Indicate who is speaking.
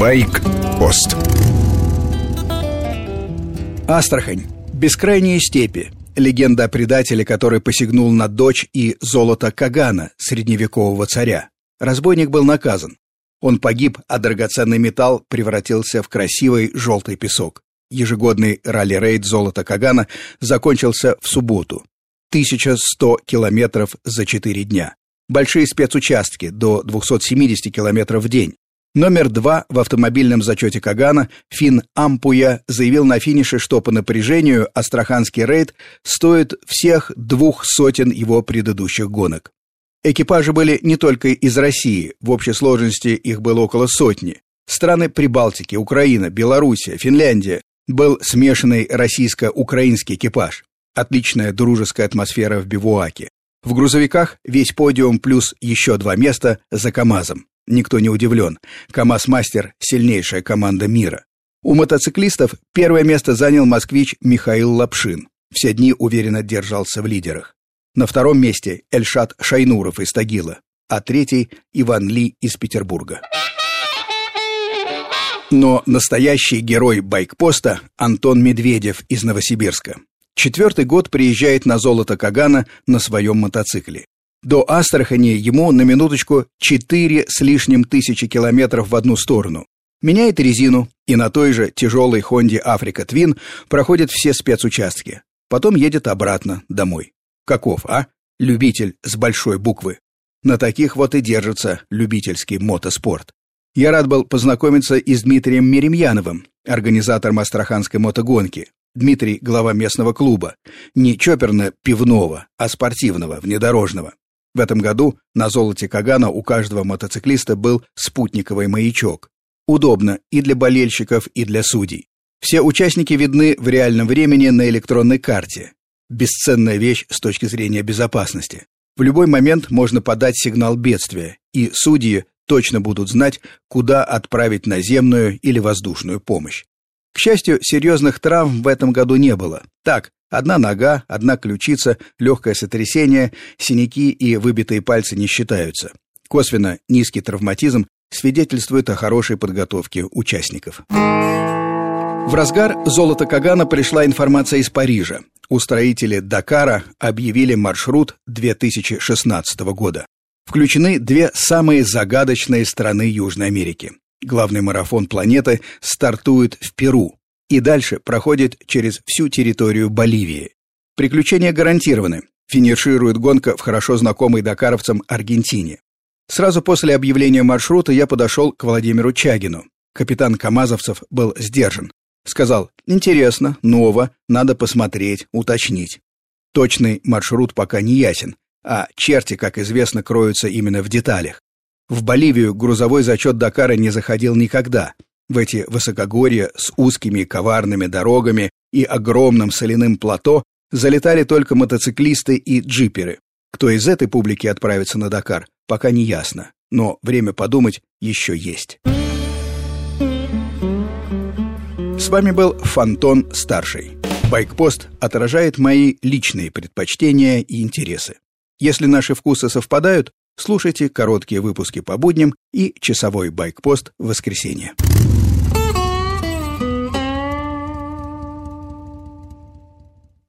Speaker 1: Байк-пост Астрахань. Бескрайние степи. Легенда о предателе, который посягнул на дочь и золото Кагана, средневекового царя. Разбойник был наказан. Он погиб, а драгоценный металл превратился в красивый желтый песок. Ежегодный ралли-рейд золота Кагана закончился в субботу. 1100 километров за 4 дня. Большие спецучастки до 270 километров в день. Номер два в автомобильном зачете Кагана Фин Ампуя заявил на финише, что по напряжению астраханский рейд стоит всех двух сотен его предыдущих гонок. Экипажи были не только из России, в общей сложности их было около сотни. Страны Прибалтики, Украина, Белоруссия, Финляндия, был смешанный российско-украинский экипаж. Отличная дружеская атмосфера в бивуаке. В грузовиках весь подиум плюс еще два места за КАМАЗом. Никто не удивлен. КАМАЗ-мастер – сильнейшая команда мира. У мотоциклистов первое место занял москвич Михаил Лапшин. Все дни уверенно держался в лидерах. На втором месте Эльшат Шайнуров из Тагила, а третий – Иван Ли из Петербурга. Но настоящий герой байкпоста – Антон Медведев из Новосибирска. Четвертый год приезжает на золото Кагана на своем мотоцикле. До Астрахани ему на минуточку четыре с лишним тысячи километров в одну сторону. Меняет резину, и на той же тяжелой Хонде Африка Твин проходит все спецучастки. Потом едет обратно, домой. Каков, а? Любитель с большой буквы. На таких вот и держится любительский мотоспорт. Я рад был познакомиться и с Дмитрием Меремьяновым, организатором астраханской мотогонки. Дмитрий – глава местного клуба. Не чоперно-пивного, а спортивного, внедорожного. В этом году на золоте Кагана у каждого мотоциклиста был спутниковый маячок. Удобно и для болельщиков, и для судей. Все участники видны в реальном времени на электронной карте. Бесценная вещь с точки зрения безопасности. В любой момент можно подать сигнал бедствия, и судьи точно будут знать, куда отправить наземную или воздушную помощь. К счастью, серьезных травм в этом году не было. Так, одна нога, одна ключица, легкое сотрясение, синяки и выбитые пальцы не считаются. Косвенно низкий травматизм свидетельствует о хорошей подготовке участников. В разгар золота Кагана пришла информация из Парижа. Устроители Дакара объявили маршрут 2016 года включены две самые загадочные страны Южной Америки. Главный марафон планеты стартует в Перу и дальше проходит через всю территорию Боливии. Приключения гарантированы. Финиширует гонка в хорошо знакомой дакаровцам Аргентине. Сразу после объявления маршрута я подошел к Владимиру Чагину. Капитан Камазовцев был сдержан. Сказал, интересно, ново, надо посмотреть, уточнить. Точный маршрут пока не ясен, а черти, как известно, кроются именно в деталях. В Боливию грузовой зачет Дакара не заходил никогда. В эти высокогорья с узкими коварными дорогами и огромным соляным плато залетали только мотоциклисты и джиперы. Кто из этой публики отправится на Дакар, пока не ясно, но время подумать еще есть. С вами был Фантон Старший. Байкпост отражает мои личные предпочтения и интересы. Если наши вкусы совпадают, слушайте короткие выпуски по будням и часовой байкпост в воскресенье.